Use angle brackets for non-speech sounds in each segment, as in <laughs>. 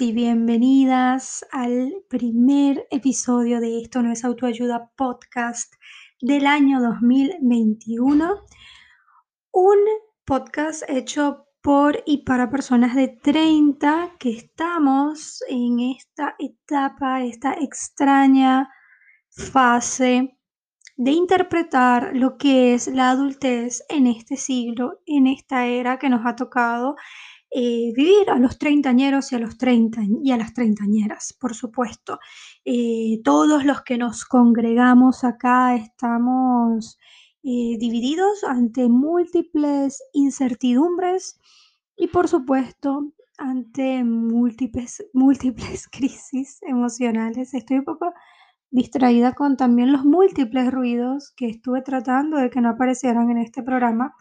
Y bienvenidas al primer episodio de Esto no es autoayuda podcast del año 2021. Un podcast hecho por y para personas de 30 que estamos en esta etapa, esta extraña fase de interpretar lo que es la adultez en este siglo, en esta era que nos ha tocado eh, vivir a los treintañeros y a los treinta y a las treintañeras, por supuesto. Eh, todos los que nos congregamos acá estamos eh, divididos ante múltiples incertidumbres y por supuesto ante múltiples, múltiples <laughs> crisis emocionales. Estoy un poco distraída con también los múltiples ruidos que estuve tratando de que no aparecieran en este programa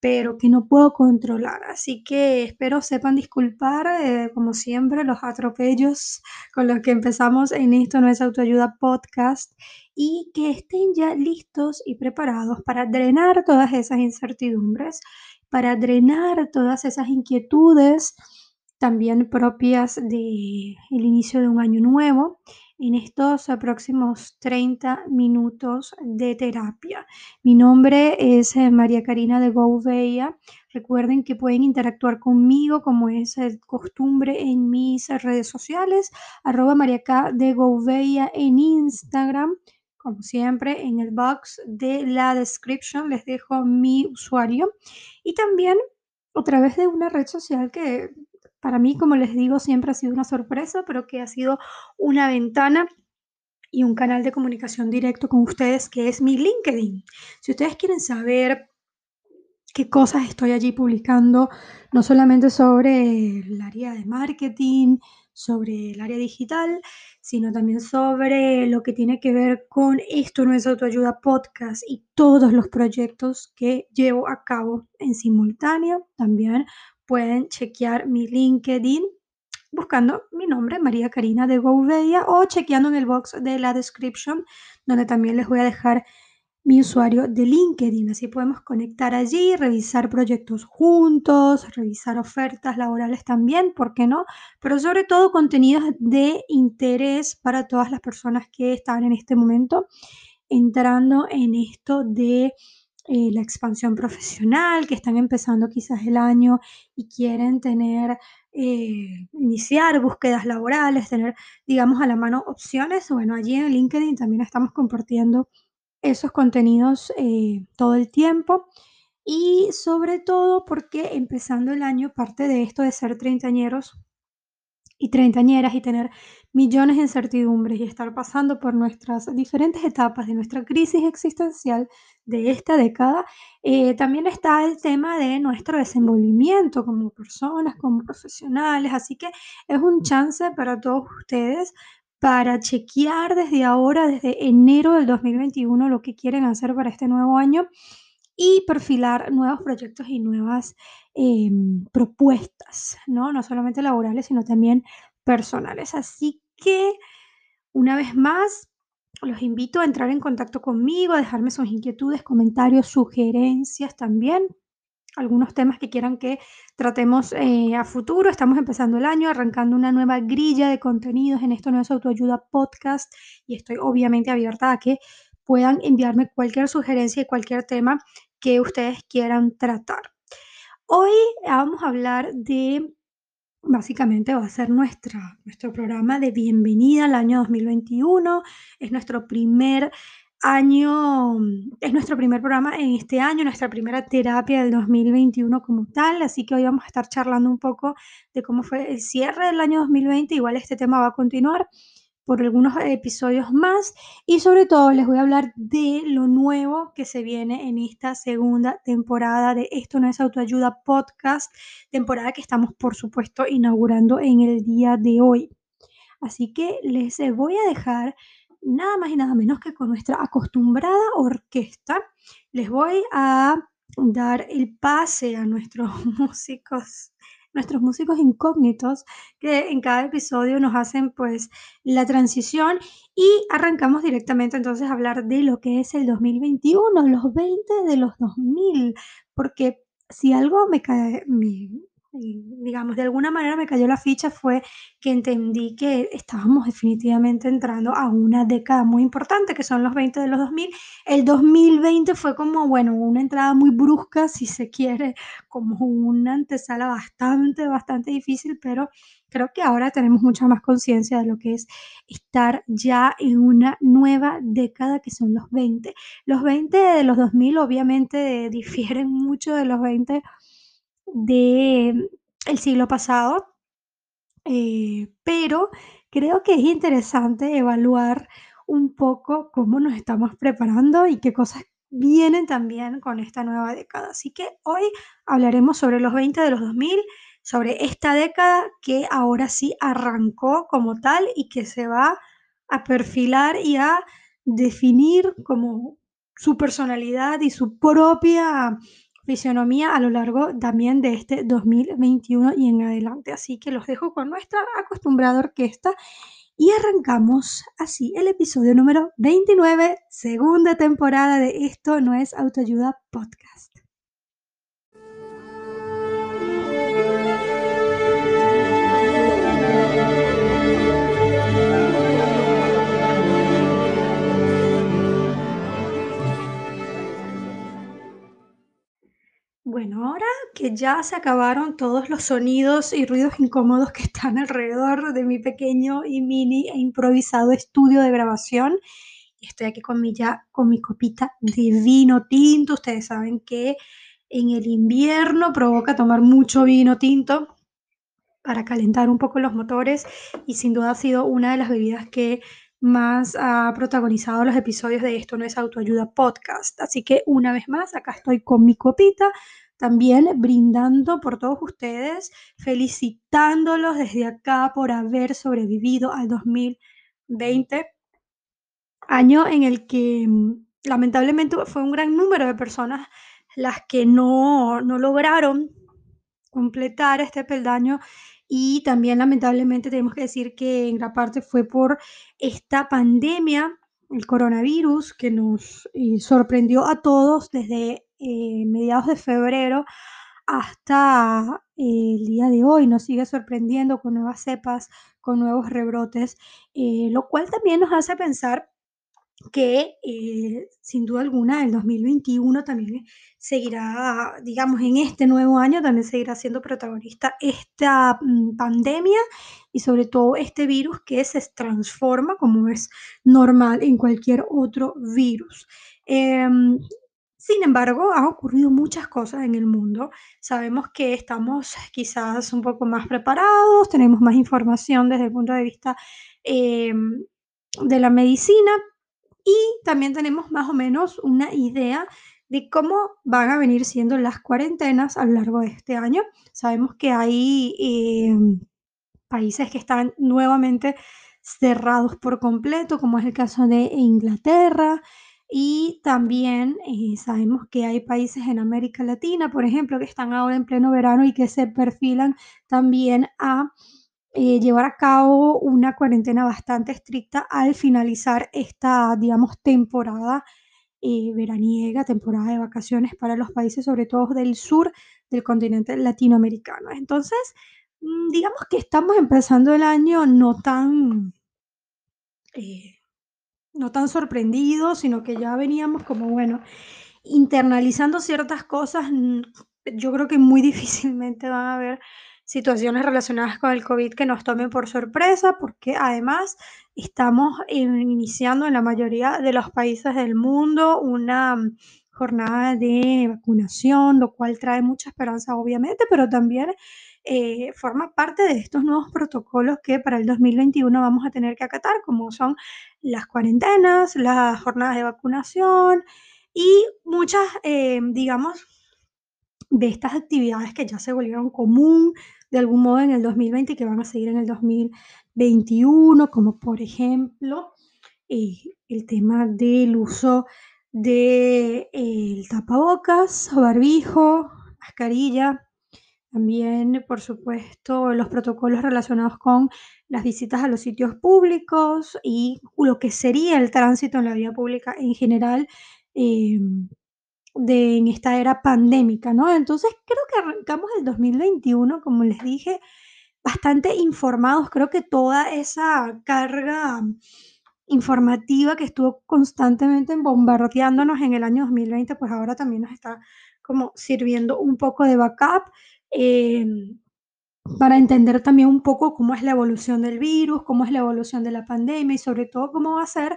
pero que no puedo controlar. Así que espero sepan disculpar, eh, como siempre, los atropellos con los que empezamos en esto no es autoayuda podcast y que estén ya listos y preparados para drenar todas esas incertidumbres, para drenar todas esas inquietudes también propias del el inicio de un año nuevo en estos próximos 30 minutos de terapia. Mi nombre es eh, María Karina de Gouveia. Recuerden que pueden interactuar conmigo como es costumbre en mis redes sociales, arroba María K de Gouveia en Instagram. Como siempre, en el box de la description les dejo mi usuario y también a través de una red social que para mí, como les digo, siempre ha sido una sorpresa, pero que ha sido una ventana y un canal de comunicación directo con ustedes, que es mi LinkedIn. Si ustedes quieren saber qué cosas estoy allí publicando, no solamente sobre el área de marketing, sobre el área digital, sino también sobre lo que tiene que ver con esto no es autoayuda podcast y todos los proyectos que llevo a cabo en simultáneo. También pueden chequear mi LinkedIn buscando mi nombre, María Karina de Gouveia, o chequeando en el box de la description, donde también les voy a dejar mi usuario de LinkedIn. Así podemos conectar allí, revisar proyectos juntos, revisar ofertas laborales también, ¿por qué no? Pero sobre todo contenidos de interés para todas las personas que están en este momento entrando en esto de eh, la expansión profesional, que están empezando quizás el año y quieren tener, eh, iniciar búsquedas laborales, tener, digamos, a la mano opciones. Bueno, allí en LinkedIn también estamos compartiendo esos contenidos eh, todo el tiempo. Y sobre todo porque empezando el año, parte de esto de ser treintañeros y treintañeras y tener millones de incertidumbres y estar pasando por nuestras diferentes etapas de nuestra crisis existencial de esta década, eh, también está el tema de nuestro desenvolvimiento como personas, como profesionales, así que es un chance para todos ustedes para chequear desde ahora, desde enero del 2021, lo que quieren hacer para este nuevo año y perfilar nuevos proyectos y nuevas em, propuestas, ¿no? No solamente laborales, sino también personales. Así que, una vez más, los invito a entrar en contacto conmigo, a dejarme sus inquietudes, comentarios, sugerencias también. Algunos temas que quieran que tratemos eh, a futuro. Estamos empezando el año, arrancando una nueva grilla de contenidos en esto no es autoayuda podcast y estoy obviamente abierta a que puedan enviarme cualquier sugerencia y cualquier tema que ustedes quieran tratar. Hoy vamos a hablar de Básicamente va a ser nuestra, nuestro programa de bienvenida al año 2021. Es nuestro primer año, es nuestro primer programa en este año, nuestra primera terapia del 2021 como tal. Así que hoy vamos a estar charlando un poco de cómo fue el cierre del año 2020. Igual este tema va a continuar por algunos episodios más y sobre todo les voy a hablar de lo nuevo que se viene en esta segunda temporada de Esto no es autoayuda podcast, temporada que estamos por supuesto inaugurando en el día de hoy. Así que les voy a dejar nada más y nada menos que con nuestra acostumbrada orquesta. Les voy a dar el pase a nuestros <laughs> músicos nuestros músicos incógnitos que en cada episodio nos hacen pues la transición y arrancamos directamente entonces a hablar de lo que es el 2021, los 20 de los 2000, porque si algo me, cae, me digamos, de alguna manera me cayó la ficha fue que entendí que estábamos definitivamente entrando a una década muy importante, que son los 20 de los 2000. El 2020 fue como, bueno, una entrada muy brusca, si se quiere, como una antesala bastante, bastante difícil, pero creo que ahora tenemos mucha más conciencia de lo que es estar ya en una nueva década que son los 20. Los 20 de los 2000 obviamente difieren mucho de los 20 de el siglo pasado, eh, pero creo que es interesante evaluar un poco cómo nos estamos preparando y qué cosas vienen también con esta nueva década. Así que hoy hablaremos sobre los 20 de los 2000, sobre esta década que ahora sí arrancó como tal y que se va a perfilar y a definir como su personalidad y su propia fisionomía a lo largo también de este 2021 y en adelante. Así que los dejo con nuestra acostumbrada orquesta y arrancamos así el episodio número 29, segunda temporada de Esto no es autoayuda podcast. Ya se acabaron todos los sonidos y ruidos incómodos que están alrededor de mi pequeño y mini e improvisado estudio de grabación, estoy aquí con mi, ya, con mi copita de vino tinto. Ustedes saben que en el invierno provoca tomar mucho vino tinto para calentar un poco los motores y sin duda ha sido una de las bebidas que más ha protagonizado los episodios de Esto no es autoayuda podcast. Así que una vez más, acá estoy con mi copita, también brindando por todos ustedes, felicitándolos desde acá por haber sobrevivido al 2020, año en el que mm, lamentablemente fue un gran número de personas las que no, no lograron completar este peldaño y también lamentablemente tenemos que decir que en gran parte fue por esta pandemia, el coronavirus, que nos eh, sorprendió a todos desde eh, mediados de febrero hasta eh, el día de hoy. Nos sigue sorprendiendo con nuevas cepas, con nuevos rebrotes, lo cual también nos hace pensar que eh, sin duda alguna el 2021 también seguirá, digamos, en este nuevo año también seguirá siendo protagonista esta mm, pandemia y sobre todo este virus que se transforma como es normal en cualquier otro virus. Em, sin embargo, han ocurrido muchas cosas en el mundo. Sabemos que estamos quizás un poco más preparados, tenemos más información desde el punto de vista em, de la medicina, y también tenemos más o menos una idea de cómo van a venir siendo las cuarentenas a lo largo de este año. Sabemos que hay em, países que están nuevamente cerrados por completo, como es el caso de Inglaterra, y también eh, sabemos que hay países en América Latina, por ejemplo, que están ahora en pleno verano y que se perfilan también a eh, llevar a cabo una cuarentena bastante estricta al finalizar esta, digamos, temporada eh, veraniega, temporada de vacaciones para los países, sobre todo del sur del continente latinoamericano. Entonces, mm, digamos que estamos empezando el año no tan, eh, no tan sorprendidos, sino que ya veníamos como, bueno, internalizando ciertas cosas. Yo creo que muy <laughs> difícilmente van a haber situaciones relacionadas con el COVID que nos tomen por sorpresa, porque además estamos iniciando en la mayoría de los países del mundo una mm, jornada de vacunación, lo cual trae mucha esperanza obviamente, pero también eh, forma parte de estos nuevos protocolos que para el 2021 vamos a tener que acatar, como son las cuarentenas, las jornadas de vacunación y muchas, eh, digamos, de estas actividades que ya se volvieron común de algún modo en el 2020 y que van a seguir en el 2021, como por ejemplo eh, el tema del uso del de, tapabocas, barbijo, mascarilla, también, por supuesto, los protocolos relacionados con las visitas a los sitios públicos y lo que sería el tránsito en la vía pública en general. Eh, de en esta era pandémica, ¿no? Entonces creo que arrancamos el 2021, como les dije, bastante informados. Creo que toda esa carga informativa que estuvo constantemente bombardeándonos en el año 2020, pues ahora también nos está como sirviendo un poco de backup. Eh, para entender también un poco cómo es la evolución del virus, cómo es la evolución de la pandemia y sobre todo cómo va a ser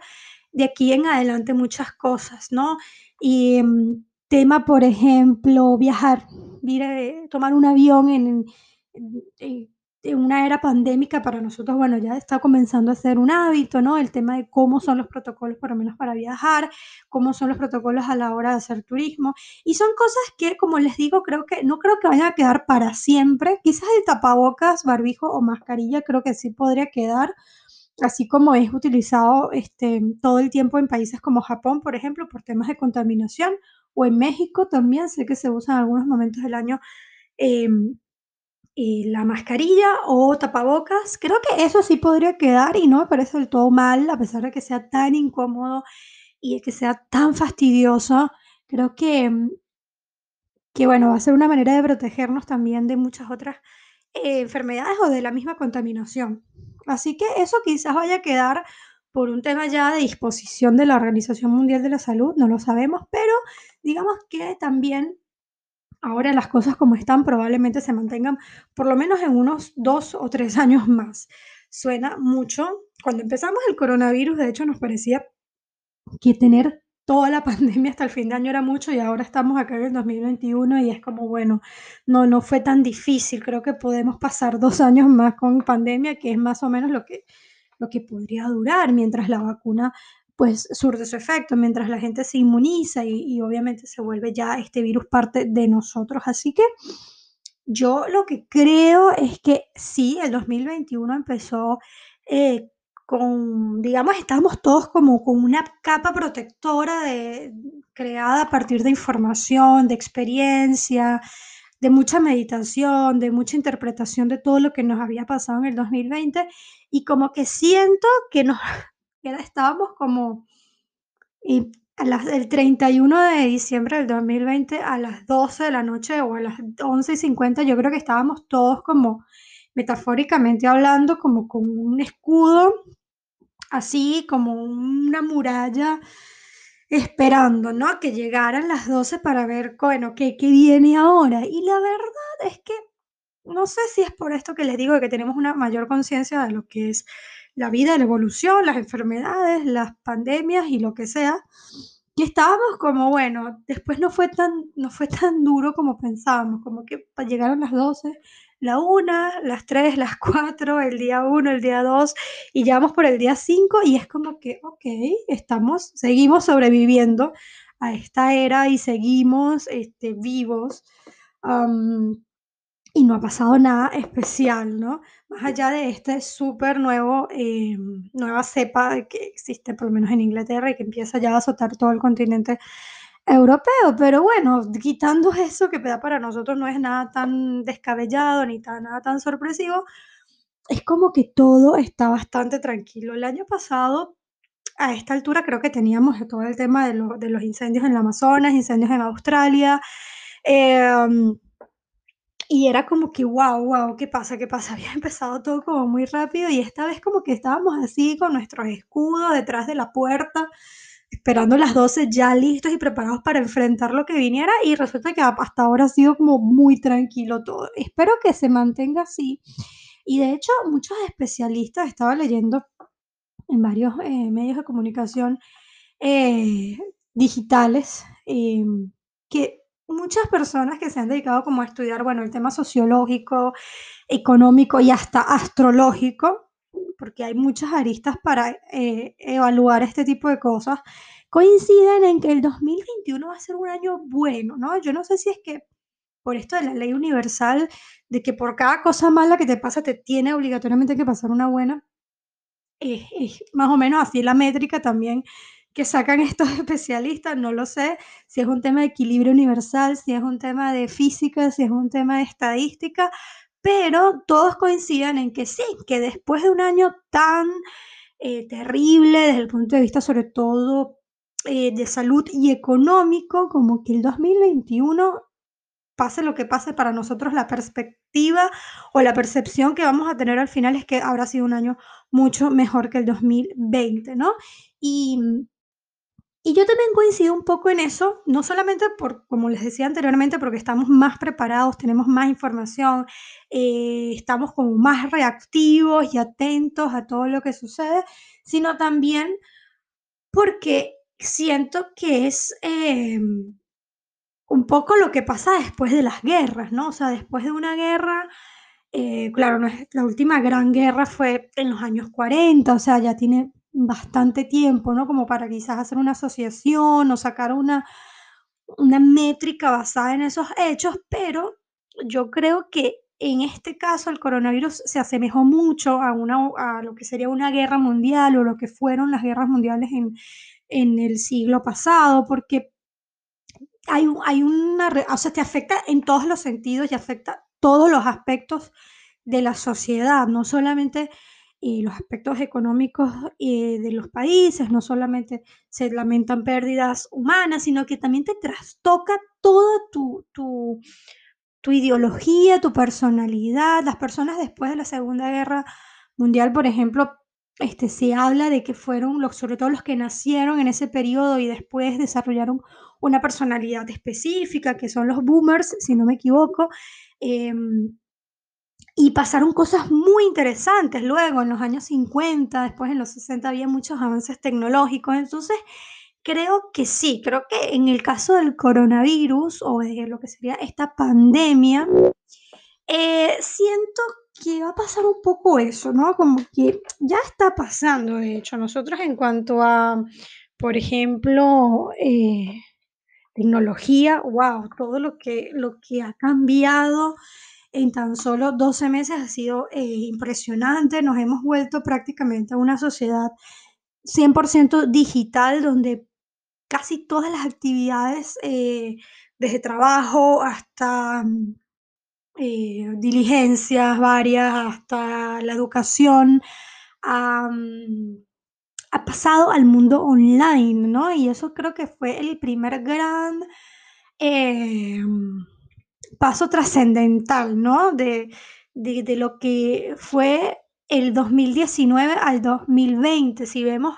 de aquí en adelante muchas cosas, ¿no? Y mm, tema, por ejemplo, viajar, ir tomar un avión en una era pandémica para nosotros, bueno, ya está comenzando a ser un hábito, ¿no? El tema de cómo son los protocolos, por lo menos para viajar, cómo son los protocolos a la hora de hacer turismo. Y son cosas que, como les digo, creo que no creo que vayan a quedar para siempre. Quizás el tapabocas, barbijo o mascarilla creo que sí podría quedar, así como es utilizado este, todo el tiempo en países como Japón, por ejemplo, por temas de contaminación, o en México también sé que se usa en algunos momentos del año. Eh, la mascarilla o tapabocas, creo que eso sí podría quedar y no me parece del todo mal, a pesar de que sea tan incómodo y de que sea tan fastidioso. Creo que, mm, que bueno, va a ser una manera de protegernos también de muchas otras eh, enfermedades o de la misma contaminación. Así que eso quizás vaya a quedar por un tema ya de disposición de la Organización Mundial de la Salud, no lo sabemos, pero digamos que también ahora las cosas como están probablemente se mantengan por lo menos en unos dos o tres <laughs> años más. Suena mucho. Cuando empezamos el coronavirus, de hecho, nos parecía que tener toda la <laughs> pandemia hasta el fin de año era mucho y ahora estamos acá en el 2021 y es como, bueno, no, no fue tan difícil. Creo que podemos pasar dos <laughs> años más con pandemia, que es más o menos lo que, lo que podría durar mientras la vacuna pues surte su efecto mientras la gente se inmuniza y, obviamente se vuelve ya este virus parte de nosotros. Así que yo lo que creo es que sí, el 2021 empezó eh, con, digamos, estamos todos como con una capa protectora de, creada a partir de información, de experiencia, de mucha meditación, de mucha interpretación de todo lo que nos había pasado en el 2020 y como que siento que nos, estábamos como y a las, el 31 de diciembre del 2020 a las 12 de la noche o a las 11 y 50, yo creo que estábamos todos como metafóricamente hablando, como con un escudo, así como una muralla esperando, ¿no? Que llegaran las 12 para ver, bueno, ¿qué, qué viene ahora? Y la verdad es que no sé si es por esto que les digo que tenemos una mayor conciencia de lo que es la vida, la evolución, las enfermedades, las pandemias y lo que sea, que estábamos como, bueno, después no fue tan, no fue tan duro como pensábamos, como que llegaron las 12, la 1, las 3, las 4, el día 1, el día 2, y ya vamos por el día 5 y es como que, ok, estamos, seguimos sobreviviendo a esta era y seguimos este, vivos y no ha pasado nada especial, ¿no? Más allá de este súper nuevo, eh, nueva cepa que existe por lo menos en Inglaterra y que empieza ya a azotar todo el continente europeo, pero bueno, quitando <laughs> eso que para nosotros no es nada tan descabellado ni tan, nada tan sorpresivo, es como que todo está bastante tranquilo. El año pasado, a esta altura, creo que teníamos todo el tema de, de los incendios en el Amazonas, incendios en Australia. Eh, y era como que, wow, wow, ¿qué pasa? ¿Qué pasa? <laughs> Había empezado todo como muy rápido y esta vez como que estábamos así con nuestros escudos detrás de la puerta, esperando las 12 ya listos y preparados para enfrentar lo que viniera y resulta que hasta ahora ha sido como muy tranquilo todo. Espero que se mantenga así. Y de hecho, muchos especialistas, estaba leyendo en varios eh, medios de comunicación eh, digitales, eh, que muchas personas que se han dedicado como a estudiar, bueno, el tema sociológico, económico y hasta astrológico, porque hay muchas aristas para eh, evaluar este tipo de cosas, coinciden en que el 2021 va a ser un año bueno, ¿no? Yo no sé si es que por esto de la ley universal, de que por cada cosa mala que te pasa te tiene obligatoriamente que pasar una buena, es más o menos así la métrica también que sacan <laughs> estos especialistas, no lo sé, si es un tema de equilibrio universal, si es un tema de física, si es un tema de estadística, pero todos coinciden en que sí, que después de un año tan eh, terrible desde el punto de vista sobre todo eh, de salud y económico, como que el 2021 pase lo que pase para nosotros, la perspectiva o la percepción que vamos a tener al final es que habrá sido un año mucho mejor que el 2020, ¿no? Y, y yo también coincido un poco en eso, no solamente por, como les decía anteriormente, porque estamos más preparados, tenemos más información, eh, estamos como más reactivos y atentos a todo lo que sucede, sino también porque siento que es... Eh, un poco lo que pasa después de las guerras, ¿no? O sea, después de una guerra, eh, claro, la última gran guerra fue en los años 40, o sea, ya tiene bastante tiempo, ¿no? Como para quizás hacer una asociación o sacar una, una métrica basada en esos hechos, pero yo creo que en este caso el coronavirus se asemejó mucho a, una, a lo que sería una guerra mundial o lo que fueron las guerras mundiales en, en el siglo pasado, porque hay, hay una, o sea, te afecta en todos los sentidos y afecta todos los aspectos de la sociedad, no solamente eh, los aspectos económicos eh, de los países, no solamente se lamentan pérdidas humanas, sino que también te trastoca toda tu, tu, tu ideología, tu personalidad. Las personas después de la Segunda Guerra Mundial, por ejemplo, este, se habla de que fueron, los, sobre todo los que nacieron en ese periodo y después desarrollaron una personalidad específica, que son los boomers, si no me equivoco, em, y pasaron cosas muy interesantes luego, en los años 50, después en los 60 había muchos avances tecnológicos, entonces creo que sí, creo que en el caso del coronavirus o de lo que sería esta pandemia, eh, siento que va a pasar un poco eso, ¿no? Como que ya está pasando, de hecho, nosotros en cuanto a, por ejemplo, eh, tecnología, wow, todo lo que, lo que ha cambiado en tan solo 12 meses ha sido eh, impresionante, nos hemos vuelto prácticamente a una sociedad 100% digital donde casi todas las actividades, eh, desde trabajo hasta eh, diligencias varias hasta la educación, ha, pasado al mundo online, ¿no? Y eso creo que fue el primer gran paso trascendental, ¿no? De, de, lo que fue el 2019 al 2020. Si vemos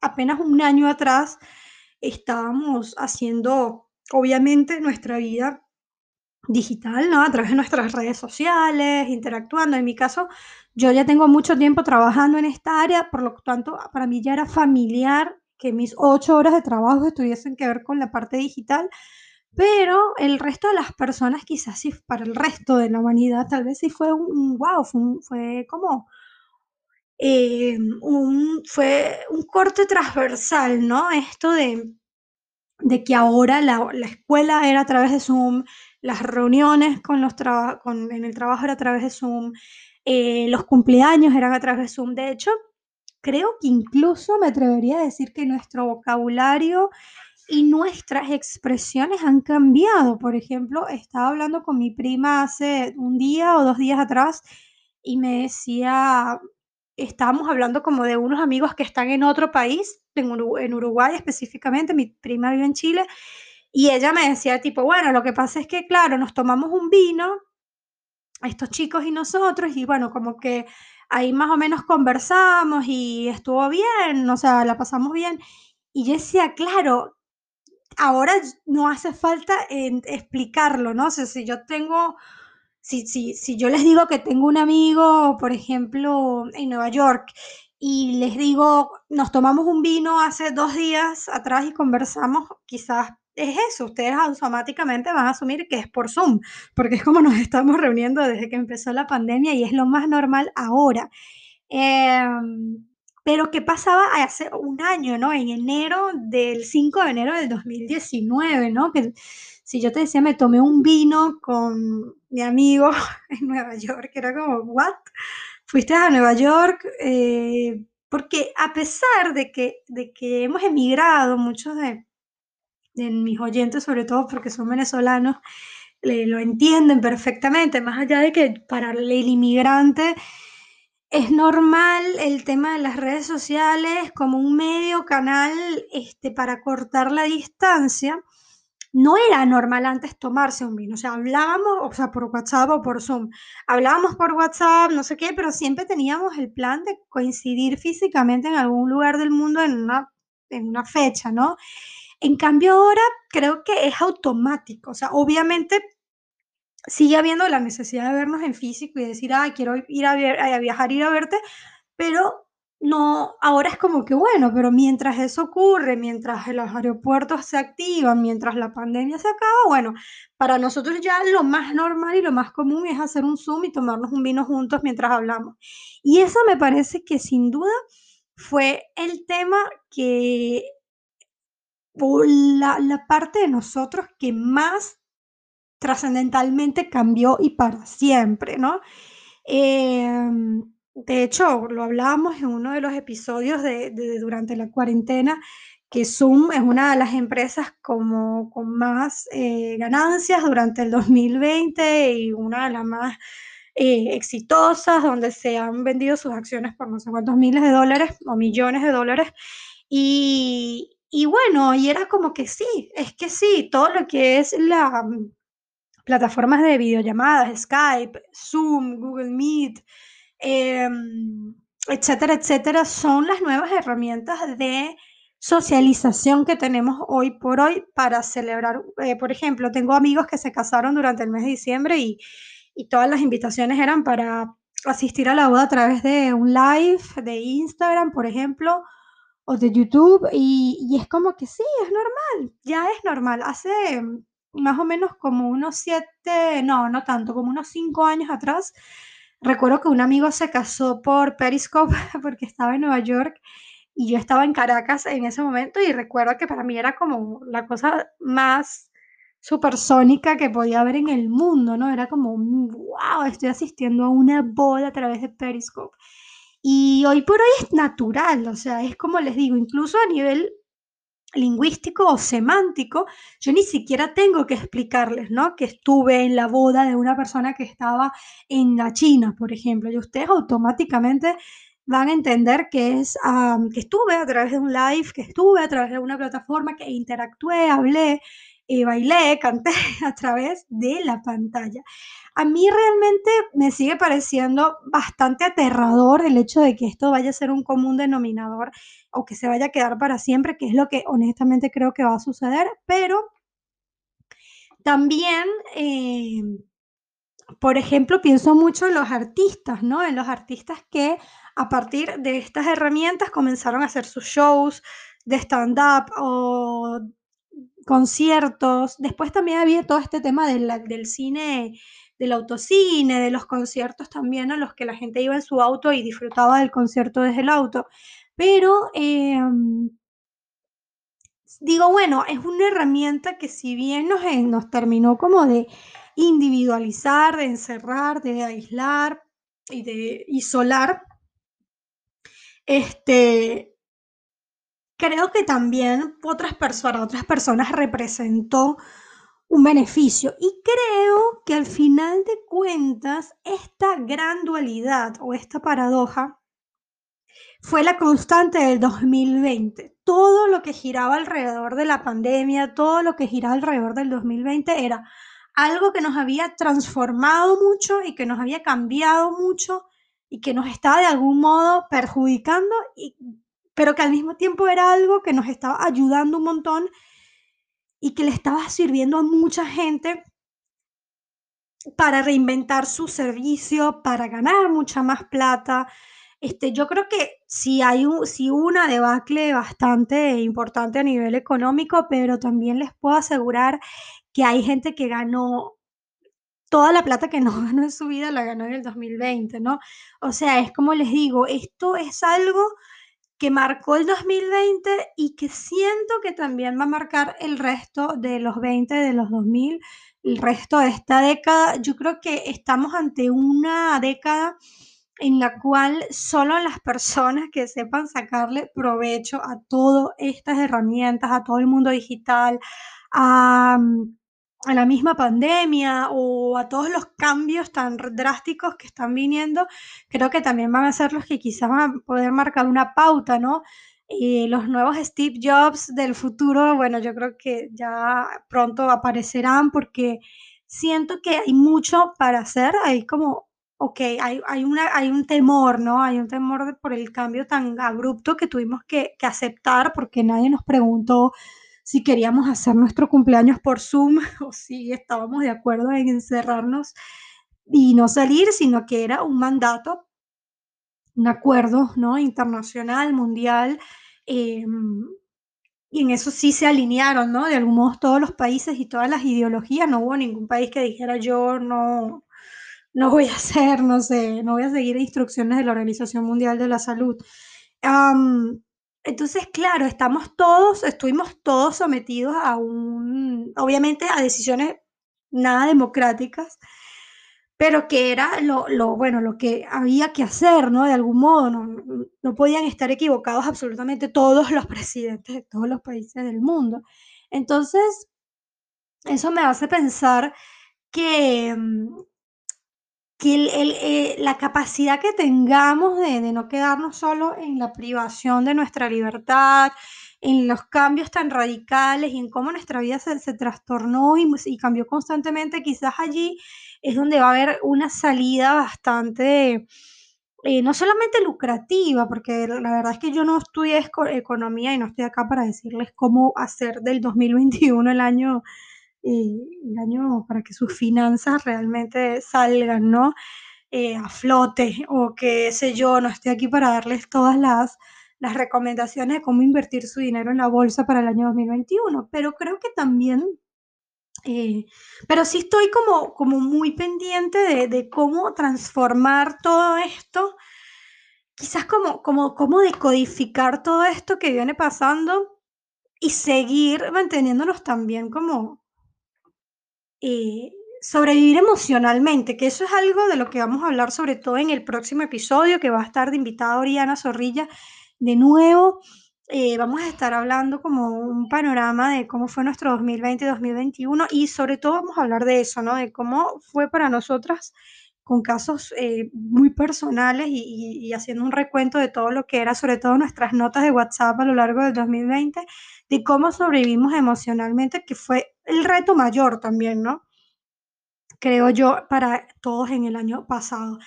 apenas un año atrás, estábamos haciendo, obviamente, nuestra vida digital, ¿no? A través de nuestras redes sociales, interactuando. En mi caso, yo ya tengo mucho tiempo trabajando en esta área, por lo tanto, para mí ya era familiar que mis ocho horas de trabajo estuviesen que ver con la parte digital, pero el resto de las personas, quizás sí, para el resto de la humanidad, tal vez sí fue un, wow, fue, como eh, un, fue un corte transversal, ¿no? Esto de, de que ahora la, la escuela era a través de Zoom, las reuniones con los con, en el trabajo era a través de Zoom, eh, los cumpleaños eran a través de Zoom. De hecho, creo que incluso me atrevería a decir que nuestro vocabulario y nuestras expresiones han cambiado. Por ejemplo, estaba hablando con mi prima hace un día o dos días atrás y me decía, estábamos hablando como de unos amigos que están en otro país, en Uruguay específicamente, mi prima vive en Chile, y ella me decía tipo, bueno, lo que pasa es que, claro, nos tomamos un vino, estos chicos y nosotros, y bueno, como que ahí más o menos conversamos y estuvo bien, o sea, la pasamos bien. Y yo decía, claro, ahora no hace falta explicarlo, ¿no? O si yo tengo, si, si, si yo les digo que tengo un amigo, por ejemplo, en Nueva York, y les digo, nos tomamos un vino hace dos días atrás y conversamos, quizás es eso, ustedes automáticamente van a asumir que es por Zoom, porque es como nos estamos reuniendo desde que empezó la pandemia y es lo más normal ahora. Em, pero ¿qué pasaba hace un año, no? En enero del 5 de enero del 2019, ¿no? Que si yo te decía, me tomé un vino con mi amigo <laughs> en Nueva York, era como, ¿what? Fuiste a Nueva York, eh, porque a pesar de que, de que hemos emigrado, muchos de, en mis oyentes, sobre todo porque son venezolanos, lo entienden perfectamente, más allá de que para el inmigrante es normal el tema de las redes sociales como un medio canal este, para cortar la distancia. No era normal antes tomarse un vino, o sea, hablábamos, o sea, por WhatsApp o por Zoom. Hablábamos por WhatsApp, no sé qué, pero siempre teníamos el plan de coincidir físicamente en algún lugar del mundo en una, en una fecha, ¿no? En cambio ahora creo que es automático, o sea, obviamente sigue habiendo la necesidad de vernos en físico y decir, ay, quiero ir a, a viajar, ir a verte, pero no, ahora es como que bueno, pero mientras eso ocurre, mientras los aeropuertos se activan, mientras la pandemia se acaba, bueno, para nosotros ya lo más normal y lo más común es hacer un Zoom y tomarnos un vino juntos mientras hablamos. Y eso me parece que sin duda fue el tema que, la, la parte de nosotros que más trascendentalmente cambió y para siempre, ¿no? Em, de hecho, lo hablábamos en uno de los episodios de, durante la cuarentena, que Zoom es una de las empresas como, con más eh, ganancias durante el 2020 y una de las más eh, exitosas, donde se han vendido sus acciones por no sé cuántos miles de dólares o millones de dólares. Y, y bueno, y era como que sí, es que sí, todo lo que es la plataformas de videollamadas, Skype, Zoom, Google Meet, em, etcétera, etcétera, son las nuevas herramientas de socialización que tenemos hoy por hoy para celebrar. Eh, por ejemplo, tengo amigos que se casaron durante el mes de diciembre y, y todas las invitaciones eran para asistir a la boda a través de un live de Instagram, por ejemplo, o de YouTube. Y, y es como que sí, es normal, ya es normal. Hace más o menos como unos siete, no, no tanto, como unos cinco años atrás, recuerdo que un amigo se casó por Periscope <laughs> porque estaba en Nueva York y yo estaba en Caracas en ese momento y recuerdo que para mí era como la cosa más supersónica que podía haber en el mundo, ¿no? Era como, wow, estoy asistiendo a una boda a través de Periscope. Y hoy por hoy es natural, o sea, es como les digo, incluso a nivel lingüístico o semántico, yo ni siquiera tengo que explicarles, ¿no? Que estuve en la boda de una persona que estaba en la China, por ejemplo, y ustedes automáticamente van a entender que es que estuve a través de un live, que estuve a través de una plataforma, que interactué, hablé, eh, bailé, canté <laughs> a través de la pantalla. A mí realmente me sigue pareciendo bastante aterrador el hecho de que esto vaya a ser un común denominador o que se vaya a quedar para siempre, que es lo que honestamente creo que va a suceder, pero también, eh, por ejemplo, pienso mucho en los artistas, ¿no? En los artistas que a partir de estas herramientas comenzaron a hacer sus shows de stand-up o conciertos. Después también había todo este tema del, cine, del autocine, de los conciertos también a los que la gente iba en su auto y disfrutaba del concierto desde el auto. Pero em, digo, bueno, es una herramienta que si bien nos, eh, nos terminó como de individualizar, de encerrar, de aislar y de isolar, este, creo que también otras personas, otras personas representó un beneficio. Y creo que al final de cuentas, esta gran dualidad o esta paradoja fue la constante del 2020. Todo lo que giraba alrededor de la pandemia, todo lo que giraba alrededor del 2020 era algo que nos había transformado mucho y que nos había cambiado mucho y que nos estaba de algún modo perjudicando, y, pero que al mismo tiempo era algo que nos estaba ayudando un montón y que le estaba sirviendo a mucha gente para reinventar su servicio, para ganar mucha más plata, este, yo creo que sí hay un, sí una debacle bastante importante a nivel económico, pero también les puedo asegurar que hay gente que ganó toda la plata que no <laughs> ganó en su vida, la ganó en el 2020, ¿no? O sea, es como les digo, esto es algo que marcó el 2020 y que siento que también va a marcar el resto de los 20, de los 2000, el resto de esta década. Yo creo que estamos ante una década en la cual solo las personas que sepan sacarle provecho a todas estas herramientas, a todo el mundo digital, a, a la misma pandemia o a todos los cambios tan drásticos que están viniendo, creo que también van a ser los que quizás van a poder marcar una pauta, ¿no? Y los nuevos Steve Jobs del futuro, bueno, yo creo que ya pronto aparecerán porque siento que hay mucho para hacer, hay como, ok, hay, hay, una, hay un temor, ¿no? Hay un temor por el cambio tan abrupto que tuvimos que, que aceptar porque nadie nos preguntó si queríamos hacer nuestro cumpleaños por Zoom <laughs> o si estábamos de acuerdo en encerrarnos y no salir, sino que era un mandato, un acuerdo ¿no? internacional, mundial, eh, y en eso sí se alinearon, ¿no? De algún modo todos los países y todas las ideologías, no hubo ningún país que dijera yo no, no voy a hacer, no sé, no voy a seguir instrucciones de la Organización Mundial de la Salud. Um, entonces, claro, estamos todos, estuvimos todos sometidos a un, obviamente a decisiones nada democráticas, pero que era lo, bueno, lo que había que hacer, ¿no? De algún modo, no, no podían estar equivocados absolutamente todos los presidentes de todos los países del mundo. Entonces, eso me hace pensar que, que el, el, eh, la capacidad que tengamos de, de, no quedarnos solo en la privación de nuestra libertad, en los cambios tan radicales y en cómo nuestra vida se, se trastornó y, y, cambió constantemente, quizás allí es donde va a haber una salida bastante, eh, no solamente lucrativa, porque la verdad es que yo no estudié economía y no estoy acá para decirles cómo hacer del 2021 el año el año para que sus finanzas realmente salgan, ¿no? Eh, a flote o qué sé yo, no estoy aquí para darles todas las, las recomendaciones de cómo invertir su dinero en la bolsa para el año 2021, pero creo que también, eh, pero sí estoy como, como muy pendiente de, de, cómo transformar todo esto, quizás como, como, cómo decodificar todo esto que viene pasando y seguir manteniéndonos también como, eh, sobrevivir emocionalmente, que eso es algo de lo que vamos a hablar sobre todo en el próximo episodio, que va a estar de invitada Oriana Zorrilla de nuevo. Eh, vamos a estar hablando como un panorama de cómo fue nuestro 2020-2021 y sobre todo vamos a hablar de eso, ¿no? De cómo fue para nosotras con casos eh, muy personales y, y, haciendo un recuento de todo lo que era, sobre todo nuestras notas de WhatsApp a lo largo del 2020, de cómo sobrevivimos emocionalmente, que fue el reto mayor también, ¿no? Creo yo, para todos en el año pasado.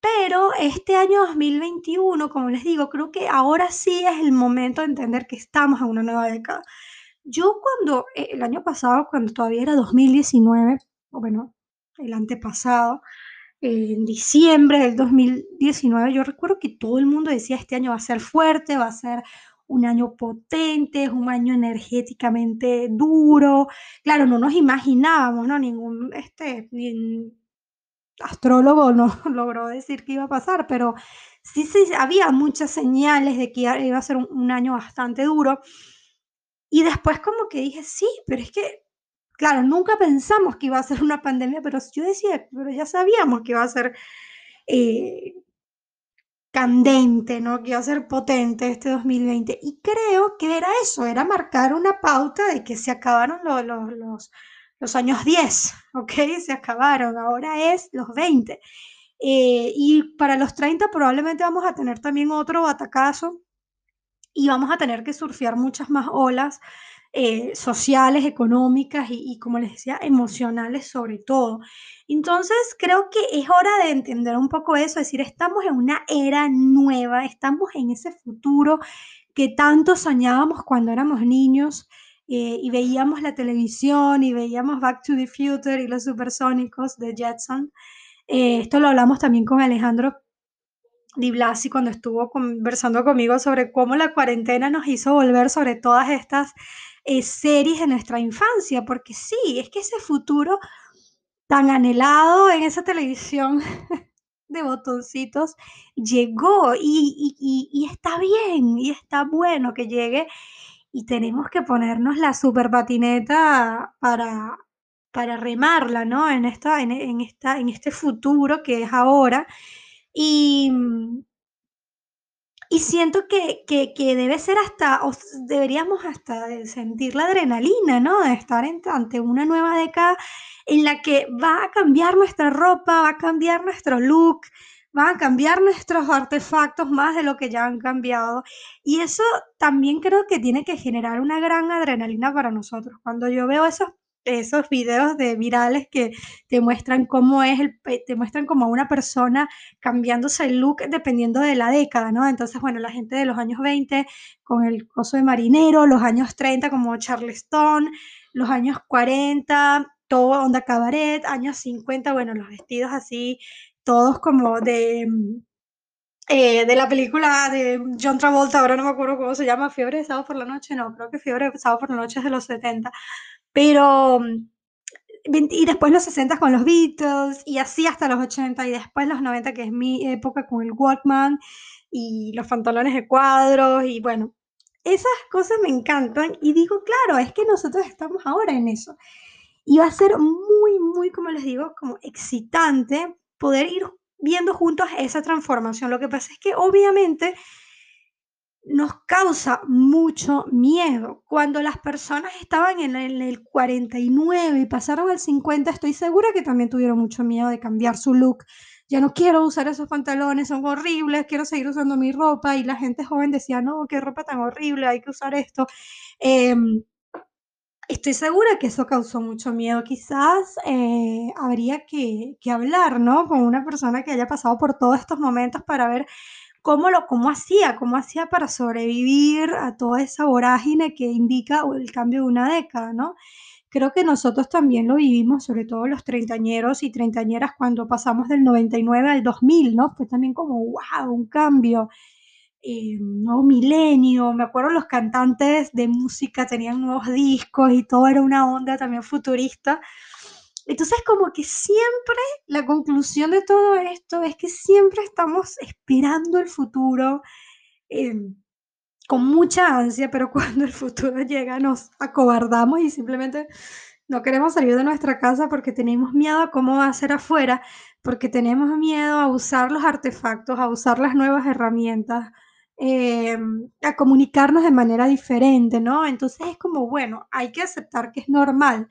Pero este año 2021, como les digo, creo que ahora sí es el momento de entender que estamos en una nueva década. Yo cuando, eh, el año pasado, cuando todavía era 2019, o bueno, el antepasado, en diciembre del 2019, yo recuerdo que todo el mundo decía, este año va a ser fuerte, va a ser un año potente, es un año energéticamente duro. Claro, no nos imaginábamos, ¿no? Ningún este, astrólogo no <laughs> logró decir que iba a pasar, pero sí, sí había muchas señales de que iba a ser un, un año bastante duro. Y después como que dije, sí, pero es que, claro, nunca pensamos que iba a ser una pandemia, pero yo decía, pero ya sabíamos que iba a ser eh, candente, ¿no? Que iba a ser potente este 2020. Y creo que era eso, era marcar una pauta de que se acabaron los, los, los, los años 10, ¿ok? Se acabaron, ahora es los 20. Eh, y para los 30 probablemente vamos a tener también otro batacazo y vamos a tener que surfear muchas más olas eh, sociales, económicas y, y, como les decía, emocionales sobre todo. Entonces, creo que es hora de entender un poco eso, es decir, estamos en una era nueva, estamos en ese futuro que tanto soñábamos cuando éramos niños. Eh, y veíamos la televisión y veíamos Back to the Future y los supersónicos de Jetson. Eh, esto lo hablamos también con Alejandro Di Blasi cuando estuvo conversando conmigo sobre cómo la cuarentena nos hizo volver sobre todas estas eh, series de nuestra infancia, porque sí, es que ese futuro tan anhelado en esa televisión <laughs> de botoncitos llegó y, y, está bien y está bueno que llegue y tenemos que ponernos la super patineta para, para remarla, ¿no? En, esta, en, en, esta, en este futuro que es ahora. Y, y siento que, que, que, debe ser hasta, o deberíamos hasta sentir la adrenalina, ¿no? De estar en, ante una nueva década en la que va a cambiar nuestra ropa, va a cambiar nuestro look, van a cambiar nuestros artefactos más de lo que ya han cambiado. Y eso también creo que tiene que generar una gran adrenalina para nosotros. Cuando yo veo esos esos videos de virales que te muestran cómo es el, te muestran como a una persona cambiándose el look dependiendo de la década, ¿no? Entonces, bueno, la gente de los años 20 con el coso de marinero, los años 30 como Charleston, los años 40, todo onda cabaret, años 50, bueno, los vestidos así, todos como de, eh, de la película de John Travolta, ahora no me acuerdo cómo se llama, Fiebre de Sábado por la Noche, no, creo que Fiebre de Sábado por la Noche es de los 70, pero, y después los 60 con los Beatles, y así hasta los 80, y después los 90, que es mi época con el Walkman, y los pantalones de cuadros, y bueno, esas cosas me encantan, y digo, claro, es que nosotros estamos ahora en eso. Y va a ser muy, muy, como les digo, como excitante poder ir viendo juntos esa transformación. Lo que pasa es que obviamente nos causa mucho miedo. Cuando las personas estaban en el, 49 y pasaron al 50, estoy segura que también tuvieron mucho miedo de cambiar su look. Ya no quiero usar esos pantalones, son horribles, quiero seguir usando mi ropa. Y la gente joven decía, no, qué ropa tan horrible, hay que usar esto. Em, estoy segura que eso causó mucho miedo. Quizás eh, habría que, que hablar, ¿no? Con una persona que haya pasado por todos estos momentos para ver cómo lo cómo hacía, cómo hacía para sobrevivir a toda esa vorágine que indica el cambio de una década, ¿no? Creo que nosotros también lo vivimos, sobre todo los treintañeros y treintañeras, cuando pasamos del 99 al 2000, ¿no? Fue también como, wow, un cambio, eh, nuevo milenio. Me acuerdo los cantantes de música tenían nuevos discos y todo era una onda también futurista. Entonces, como que siempre la conclusión de todo esto es que siempre estamos esperando el futuro em, con mucha ansia, pero <laughs> cuando el futuro llega nos acobardamos y simplemente no queremos salir de nuestra casa porque tenemos miedo a cómo va a ser afuera, porque tenemos miedo a usar los artefactos, a usar las nuevas herramientas, em, a comunicarnos de manera diferente, ¿no? Entonces es como, bueno, hay que aceptar que es normal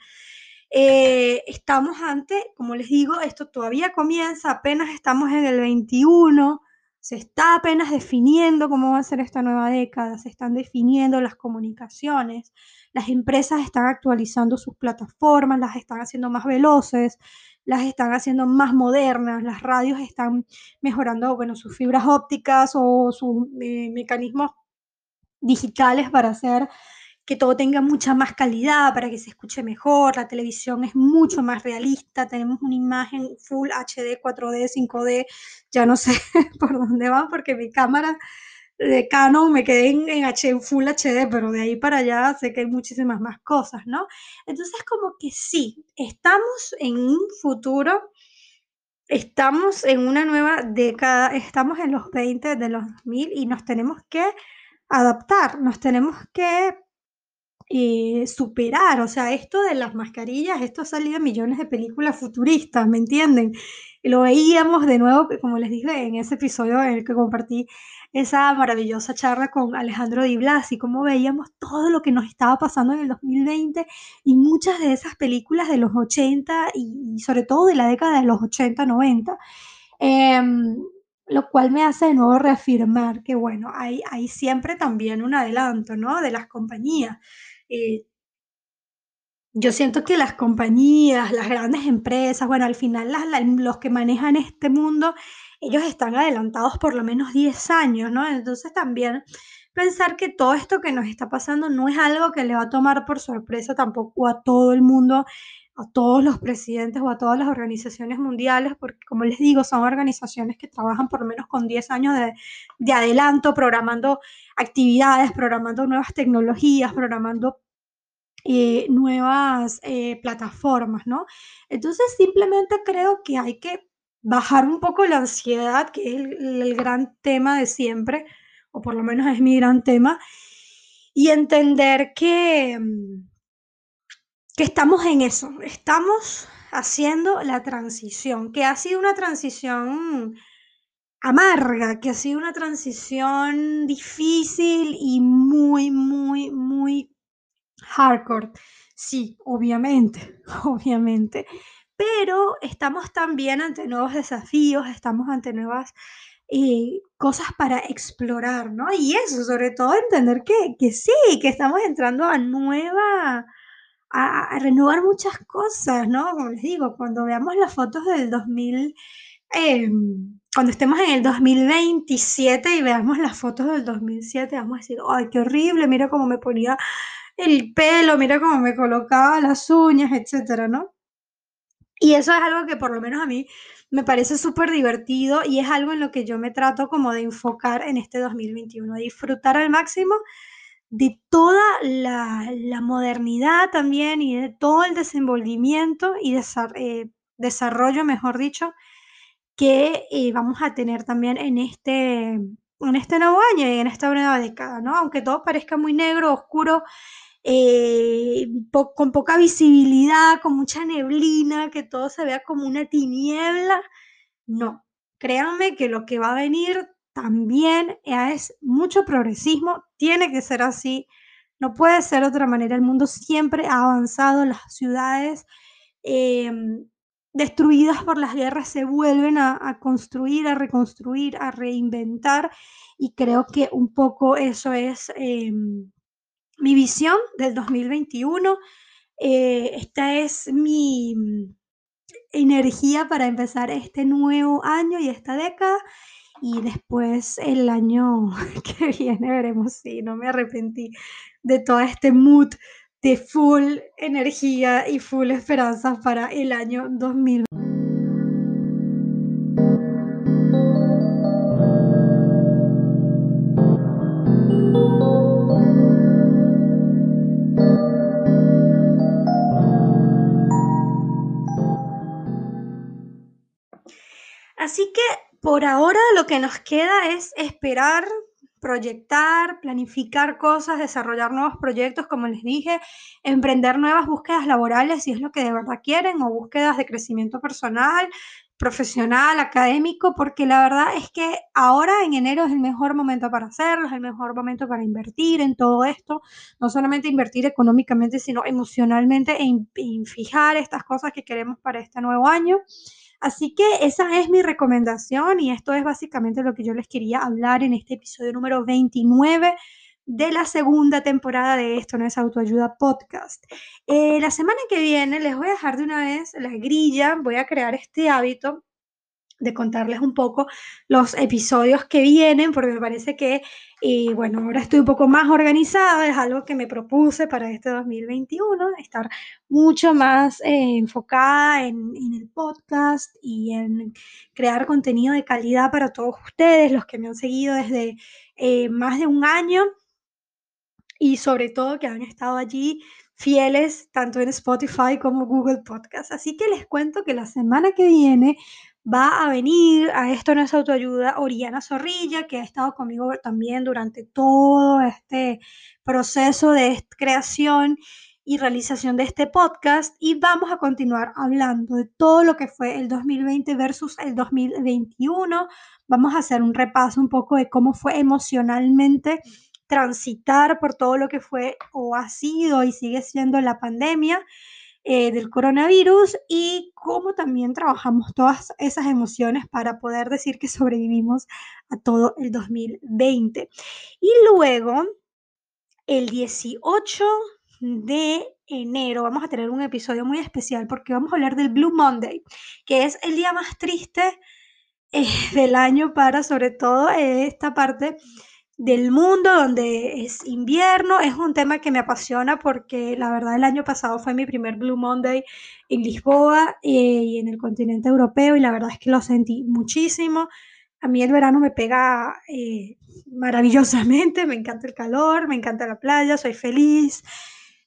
eh, estamos ante, como les digo, esto todavía comienza, apenas estamos en el 21, se está apenas definiendo cómo va a ser esta nueva década, se están definiendo las comunicaciones, las empresas están actualizando sus plataformas, las están haciendo más veloces, las están haciendo más modernas, las radios están mejorando, bueno, sus fibras ópticas o sus eh, mecanismos digitales para hacer que todo tenga mucha más calidad para que se escuche mejor, la televisión es mucho más realista, tenemos una imagen full HD, 4D, 5D, ya no sé <laughs> por dónde van porque mi cámara de Canon me quedé en, en, full HD, pero de ahí para allá sé que hay muchísimas más cosas, ¿no? Entonces como que sí, estamos en un futuro, estamos en una nueva década, estamos en los 20 de los 2000 y nos tenemos que adaptar, nos tenemos que eh, superar, o sea, esto de las mascarillas, esto ha salido en millones de películas futuristas, ¿me entienden? lo veíamos de nuevo, como les dije en ese episodio en el que compartí esa maravillosa charla con Alejandro Di Blasi, cómo veíamos todo lo que nos estaba pasando en el 2020 y muchas de esas películas de los 80 y, sobre todo de la década de los 80, 90. Em, lo cual me hace de nuevo reafirmar que, bueno, hay, hay siempre también un adelanto, ¿no? De las compañías. Eh, yo siento que las compañías, las grandes empresas, bueno, al final los que manejan este mundo, ellos están adelantados por lo menos 10 años, ¿no? Entonces también pensar que todo esto que nos está pasando no es algo que le va a tomar por sorpresa tampoco a todo el mundo, a todos los presidentes o a todas las organizaciones mundiales, porque como les digo, son organizaciones que trabajan por lo menos con 10 años de, de adelanto, programando actividades, programando nuevas tecnologías, programando eh, nuevas eh, plataformas, ¿no? Entonces simplemente creo que hay que bajar un poco la ansiedad, que es el, gran tema de siempre, o por lo menos es mi gran tema, y entender que, mm, que estamos en eso, estamos haciendo la transición, que ha sido una transición amarga, que ha sido una transición difícil y muy, muy, muy hardcore. Sí, obviamente, <laughs> obviamente. Pero estamos también ante nuevos desafíos, estamos ante nuevas eh, cosas para explorar, ¿no? Y eso, sobre todo entender que, que sí, que estamos entrando a nueva, a, a, renovar muchas cosas, ¿no? Como les digo, cuando veamos las fotos del 2000, eh, cuando estemos en el 2027 y veamos las fotos del 2007, vamos a decir, ay, qué horrible, mira cómo me ponía el pelo, mira cómo me colocaba las uñas, etcétera, ¿no? Y eso es algo que por lo menos a mí me parece súper divertido y es algo en lo que yo me trato como de enfocar en este 2021, disfrutar al máximo de toda la, la modernidad también y de todo el desenvolvimiento y desar eh, desarrollo, mejor dicho, que eh, vamos a tener también en este, en este nuevo año y en esta nueva década, ¿no? Aunque todo parezca muy negro, oscuro, eh, po con poca visibilidad, con mucha neblina, que todo se vea como una tiniebla. No, créanme que lo que va a venir también es mucho progresismo, tiene que ser así, no puede ser de otra manera. El mundo siempre ha avanzado, las ciudades eh, destruidas por las guerras se vuelven a, construir, a reconstruir, a reinventar y creo que un poco eso es eh, mi visión del 2021. Eh, esta es mi energía para empezar este nuevo año y esta década. Y después el año <laughs> que viene veremos si no me arrepentí de todo este mood de full energía y full esperanza para el año 2020. Así que por ahora lo que nos queda es esperar, proyectar, planificar cosas, desarrollar nuevos proyectos, como les dije, emprender nuevas búsquedas laborales si es lo que de verdad quieren o búsquedas de crecimiento personal, profesional, académico, porque la verdad es que ahora en enero es el mejor momento para hacerlo, es el mejor momento para invertir en todo esto, no solamente invertir económicamente, sino emocionalmente en, en fijar estas cosas que queremos para este nuevo año. Así que esa es mi recomendación y esto es básicamente lo que yo les quería hablar en este episodio número 29 de la segunda temporada de Esto no es autoayuda podcast. Eh, la semana que viene les voy a dejar de una vez la grilla, voy a crear este hábito de contarles un poco los episodios que vienen, porque me parece que, y bueno, ahora estoy un poco más organizada, es algo que me propuse para este 2021, estar mucho más eh, enfocada en, el podcast y en crear contenido de calidad para todos ustedes, los que me han seguido desde eh, más de un año y sobre todo que han estado allí fieles tanto en Spotify como Google Podcast. Así que les cuento que la semana que viene va a venir a Esto no es autoayuda Oriana Zorrilla, que ha estado conmigo también durante todo este proceso de creación y realización de este podcast y vamos a continuar hablando de todo lo que fue el 2020 versus el 2021. Vamos a hacer un repaso un poco de cómo fue emocionalmente transitar por todo lo que fue o ha sido y sigue siendo la pandemia eh, del coronavirus y cómo también trabajamos todas esas emociones para poder decir que sobrevivimos a todo el 2020. Y luego, el 18 de enero vamos a tener un episodio muy especial porque vamos a hablar del Blue Monday, que es el día más triste eh, del año para sobre todo esta parte del mundo donde es invierno. Es un tema que me apasiona porque la verdad el año pasado fue mi primer Blue Monday en Lisboa eh, y en el continente europeo y la verdad es que lo sentí muchísimo. A mí el verano me pega eh, maravillosamente, me encanta el calor, me encanta la playa, soy feliz,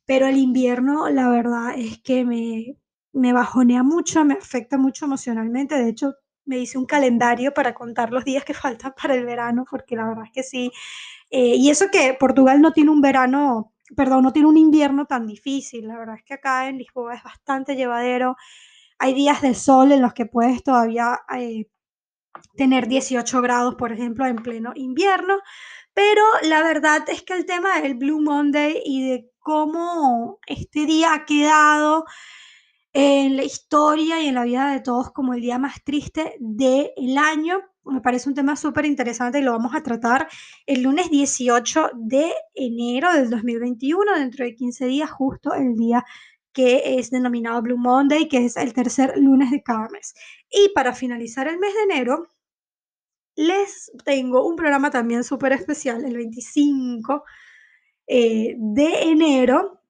pero el invierno la verdad es que me, me bajonea mucho, me afecta mucho emocionalmente. De hecho, me hice un calendario para contar los días que <laughs> faltan para el verano, porque la verdad es que sí. Eh, y eso que Portugal no tiene un verano, perdón, no tiene un invierno tan difícil. La verdad es que acá en Lisboa es bastante llevadero. Hay días de sol en los que puedes todavía eh, tener 18 grados, por ejemplo, en pleno invierno. Pero la verdad es que el tema del Blue Monday y de cómo este día ha quedado en la historia y en la vida de todos como el día más triste del año, me parece un tema súper interesante y lo vamos a tratar el lunes 18 de enero del 2021, dentro de 15 días, justo el día que es denominado Blue Monday, que es el tercer lunes de cada mes. Y para finalizar el mes de enero, les tengo un programa también súper especial, el 25 eh, de enero.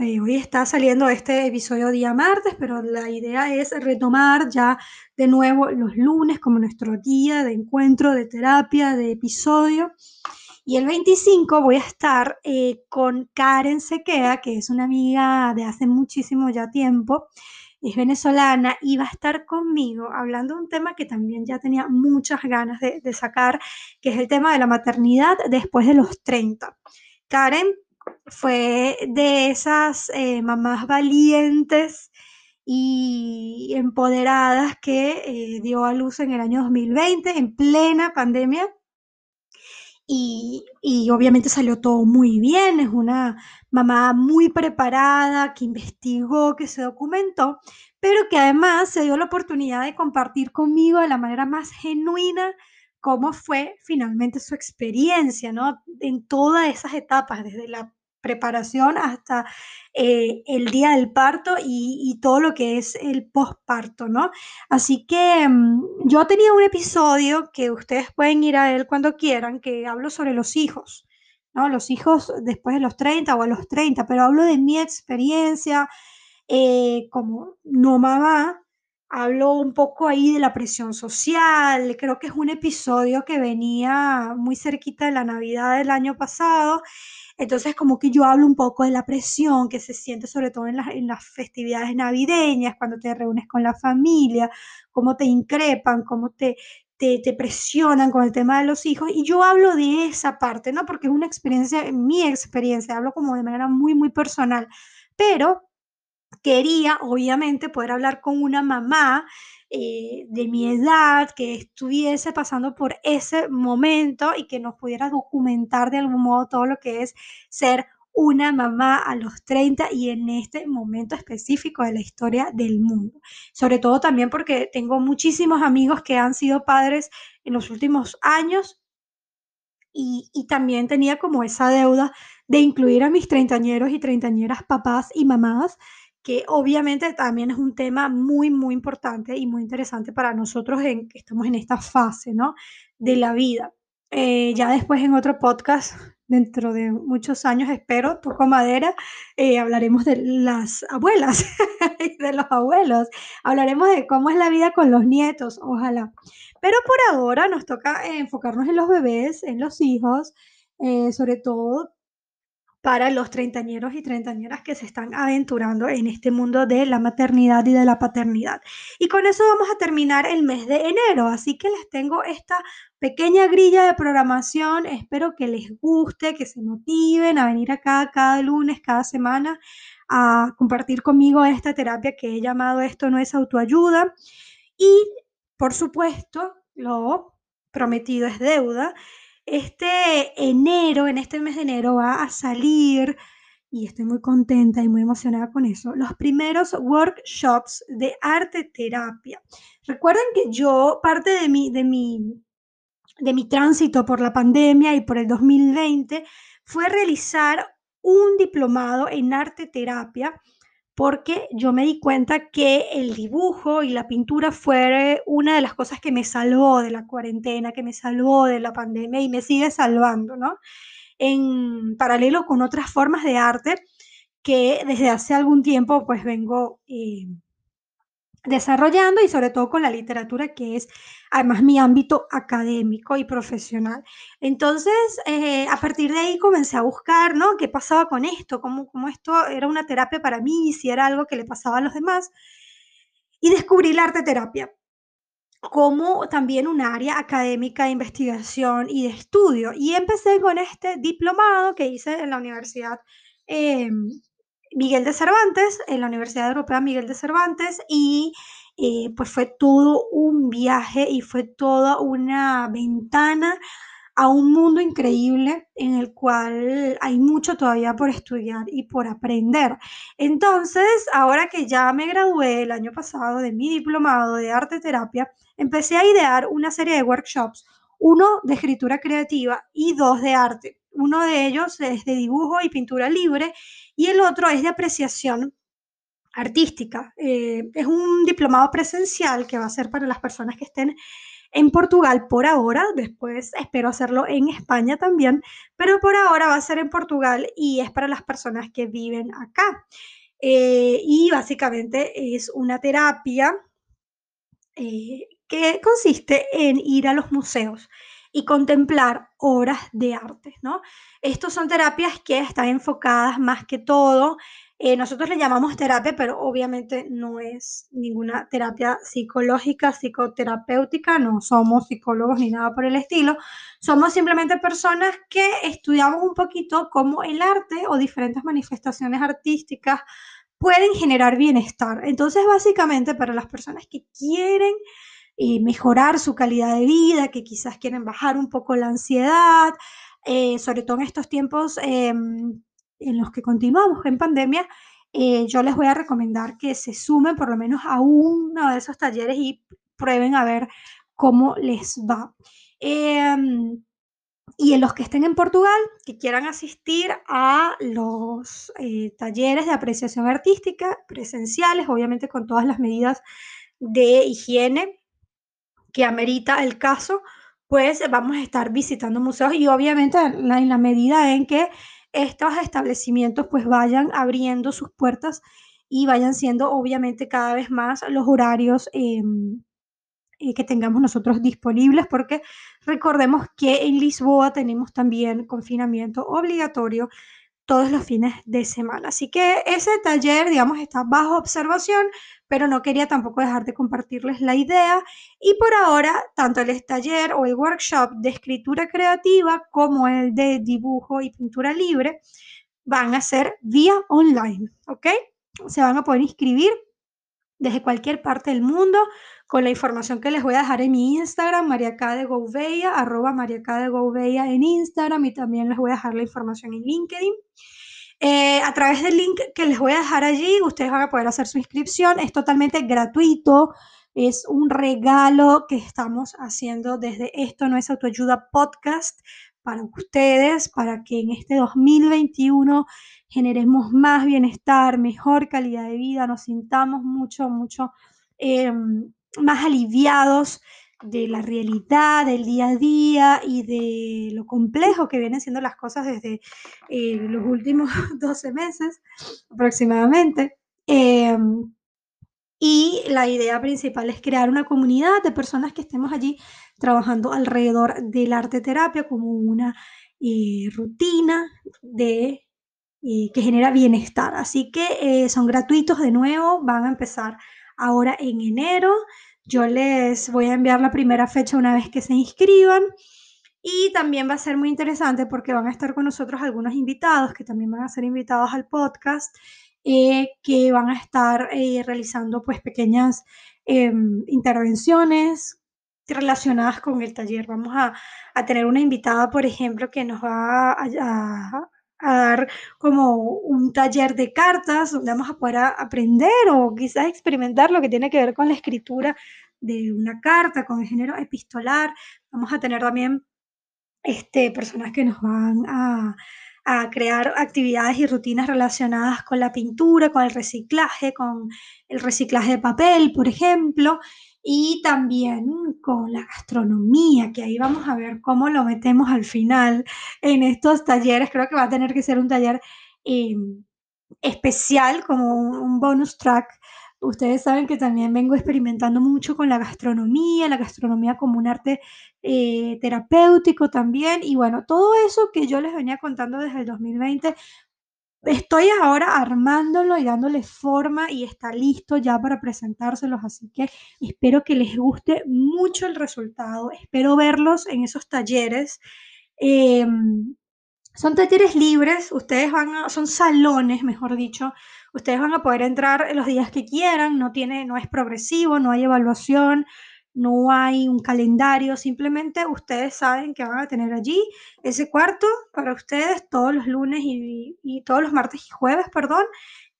Eh, hoy está saliendo este episodio día martes, pero la idea es retomar ya de nuevo los lunes como nuestro día de encuentro, de terapia, de episodio. Y el 25 voy a estar eh, con Karen Sequea, que es una amiga de hace muchísimo ya tiempo, es venezolana y va a estar conmigo hablando de un tema que también ya tenía muchas ganas de, sacar, que es el tema de la maternidad después de los 30. Karen fue de esas eh, mamás valientes y empoderadas que eh, dio a luz en el año 2020, en plena pandemia, y, obviamente salió todo muy bien, es una mamá muy preparada, que investigó, que se documentó, pero que además se dio la oportunidad de compartir conmigo de la manera más genuina cómo fue finalmente su experiencia, ¿no? En todas esas etapas, desde la preparación hasta eh, el día del parto y, todo lo que es el posparto, ¿no? Así que mm, yo tenía un episodio que ustedes pueden ir a él cuando quieran, que hablo sobre los hijos, ¿no? Los hijos después de los 30 o a los 30, pero hablo de mi experiencia eh, como no mamá, hablo un poco ahí de la presión social, creo que es un episodio que venía muy cerquita de la Navidad del año pasado entonces, como que yo hablo un poco de la presión que se siente sobre todo en, las festividades navideñas, cuando te reúnes con la familia, cómo te increpan, cómo te, te, te, presionan con el tema de los hijos. Y yo hablo de esa parte, ¿no? Porque es una experiencia, mi experiencia, hablo como de manera muy, muy personal. Pero quería, obviamente, poder hablar con una mamá eh, de mi edad que estuviese pasando por ese momento y que nos pudiera documentar de algún modo todo lo que es ser una mamá a los 30 y en este momento específico de la historia del mundo. Sobre todo también porque tengo muchísimos amigos que han sido padres en los últimos años y, y también tenía como esa deuda de incluir a mis treintañeros y treintañeras papás y mamás que obviamente también es un tema muy, muy importante y muy interesante para nosotros en que estamos en esta fase, ¿no? De la vida. Eh, ya después en otro podcast, dentro de muchos años, espero, toco madera, eh, hablaremos de las abuelas <laughs> y de los abuelos. Hablaremos de cómo es la vida con los nietos, ojalá. Pero por ahora nos toca enfocarnos en los bebés, en los hijos, eh, sobre todo para los treintañeros y treintañeras que se están aventurando en este mundo de la maternidad y de la paternidad. Y con eso vamos a terminar el mes de enero, así que les tengo esta pequeña grilla de programación, espero que les guste, que se motiven a venir acá cada lunes, cada semana a compartir conmigo esta terapia que he llamado Esto no es autoayuda. Y por supuesto, lo prometido es deuda este enero, en este mes de enero, va a salir, y estoy muy contenta y muy emocionada con eso, los primeros workshops de arte terapia. Recuerden que yo, parte de mi, de mi, de mi tránsito por la pandemia y por el 2020, fue realizar un diplomado en arte terapia porque yo me di cuenta que el dibujo y la pintura fue una de las cosas que me salvó de la cuarentena, que me salvó de la pandemia y me sigue salvando, ¿no? En paralelo con otras formas de arte que desde hace algún tiempo pues vengo eh, desarrollando y sobre todo con la literatura que es además mi ámbito académico y profesional. Entonces, eh, a partir de ahí comencé a buscar, ¿no? ¿Qué pasaba con esto? ¿Cómo, ¿Cómo, esto era una terapia para mí? Si era algo que le pasaba a los demás. Y descubrí la arte terapia como también un área académica de investigación y de estudio. Y empecé con este diplomado que hice en la Universidad eh, Miguel de Cervantes, en la Universidad Europea Miguel de Cervantes, y eh, pues fue todo un viaje y fue toda una ventana a un mundo increíble en el cual hay mucho todavía por estudiar y por aprender. Entonces, ahora que ya me gradué el año pasado de mi diplomado de arte terapia, empecé a idear una serie de workshops, uno de escritura creativa y dos de arte. Uno de ellos es de dibujo y pintura libre y el otro es de apreciación artística. Eh, es un diplomado presencial que va a ser para las personas que estén en Portugal por ahora, después espero hacerlo en España también, pero por ahora va a ser en Portugal y es para las personas que viven acá. Eh, y básicamente es una terapia eh, que consiste en ir a los museos y contemplar obras de arte, ¿no? Estos son terapias que están enfocadas más que todo eh, nosotros le llamamos terapia, pero obviamente no es ninguna terapia psicológica, psicoterapéutica, no somos psicólogos ni nada por el estilo, somos simplemente personas que estudiamos un poquito cómo el arte o diferentes manifestaciones artísticas pueden generar bienestar. Entonces, básicamente, para las personas que quieren eh, mejorar su calidad de vida, que quizás quieren bajar un poco la ansiedad, eh, sobre todo en estos tiempos em, en los que continuamos en pandemia, eh, yo les voy a recomendar que se sumen por lo menos a uno de esos talleres y prueben a ver cómo les va. Em, y en los que estén en Portugal, que quieran asistir a los eh, talleres de apreciación artística presenciales, obviamente con todas las medidas de higiene que amerita el caso, pues vamos a estar visitando museos y obviamente en la medida en que estos establecimientos pues vayan abriendo sus puertas y vayan siendo obviamente cada vez más los horarios em, eh, que tengamos nosotros disponibles, porque recordemos que en Lisboa tenemos también confinamiento obligatorio todos los fines de semana. Así que ese taller, digamos, está bajo observación, pero no quería tampoco dejar de compartirles la idea. Y por ahora, tanto el taller o el workshop de escritura creativa como el de dibujo y pintura libre van a ser vía online, ¿ok? Se van a poder inscribir desde cualquier parte del mundo con la información que les voy a dejar en mi Instagram, mariaca de Gouveia, arroba mariaca de Gouveia en Instagram y también les voy a dejar la información en LinkedIn. Eh, a través del link que les voy a dejar allí, ustedes van a poder hacer su inscripción. Es totalmente gratuito. Es un regalo que estamos haciendo desde Esto No es Autoayuda Podcast para ustedes, para que en este 2021 generemos más bienestar, mejor calidad de vida, nos sintamos mucho, mucho em, más aliviados de la realidad, del día a día y de lo complejo que vienen siendo las cosas desde eh, los últimos <laughs> 12 meses aproximadamente. Em, y la idea principal es crear una comunidad de personas que estemos allí trabajando alrededor del arte terapia como una eh, rutina de, eh, que genera bienestar. Así que son gratuitos de nuevo, van a empezar ahora en enero. Yo les voy a enviar la primera fecha una vez que se inscriban. Y también va a ser muy interesante porque van a estar con nosotros algunos invitados que también van a ser invitados al podcast, eh, que van a estar eh, realizando pues pequeñas em, intervenciones relacionadas con el taller. Vamos a, tener una invitada, por ejemplo, que nos va a, a dar como un taller de cartas donde vamos a poder aprender o quizás experimentar lo que tiene que ver con la escritura de una carta, con el género epistolar. Vamos a tener también este, personas que nos van a, a crear actividades y rutinas relacionadas con la pintura, con el reciclaje, con el reciclaje de papel, por ejemplo y también con la gastronomía, que ahí vamos a ver cómo lo metemos al final en estos talleres. Creo que va a tener que ser un taller em, especial, como un, bonus track. Ustedes saben que también vengo experimentando mucho con la gastronomía, la gastronomía como un arte eh, terapéutico también. Y bueno, todo eso que yo les venía contando desde el 2020 Estoy ahora armándolo y dándole forma y está listo ya para presentárselos, así que espero que les guste mucho el resultado, espero verlos en esos talleres. Em, son talleres libres, ustedes van a, son salones, mejor dicho, Ustedes van a poder entrar los días que quieran, no, tiene, no es progresivo, no hay evaluación, no hay un calendario, simplemente ustedes saben que van a tener allí ese cuarto para ustedes todos los lunes y, todos los martes y jueves, perdón,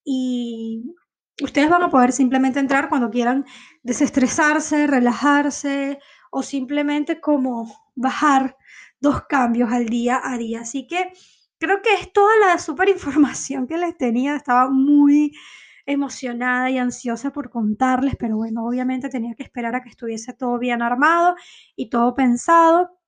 y ustedes van a poder simplemente entrar cuando quieran desestresarse, relajarse o simplemente como bajar dos cambios al día a día. Así que creo que es toda la <laughs> super información que les tenía. Estaba muy emocionada y ansiosa por contarles, pero bueno, obviamente tenía que esperar a que estuviese todo bien armado y todo pensado.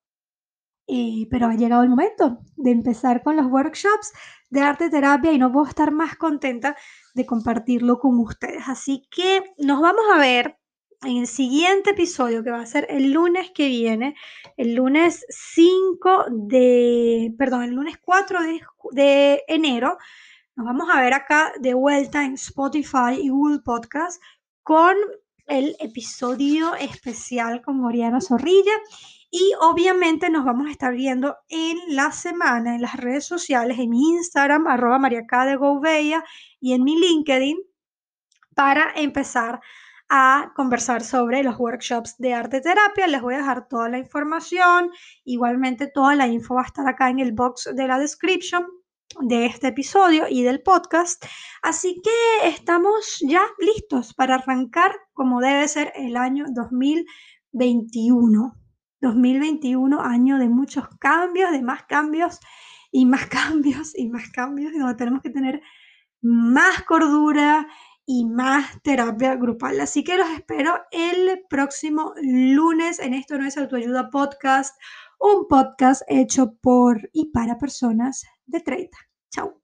Y, pero ha llegado el momento de empezar con los workshops de arte terapia y no puedo estar más contenta de compartirlo con ustedes. Así que nos vamos a ver en el siguiente episodio, que va a ser el lunes que viene, el lunes 5 de, perdón, el lunes 4 de, de enero, nos vamos a ver acá de vuelta en Spotify y Google Podcast con el episodio especial con Oriana Zorrilla. Y obviamente nos vamos a estar viendo en la semana en las redes sociales, en mi Instagram, arroba mariacá de Gouveia, y en mi LinkedIn, para empezar a conversar sobre los workshops de arte terapia. Les voy a dejar toda la información. Igualmente toda la info va a estar acá en el box de la description de este episodio y del podcast. Así que estamos ya listos para arrancar como debe ser el año 2021. 2021, año de muchos cambios, de más cambios y más <laughs> cambios y más cambios, y donde tenemos que tener más cordura y más terapia grupal. Así que los espero el próximo lunes en Esto no es autoayuda podcast, un podcast hecho por y para personas de 30. Chao.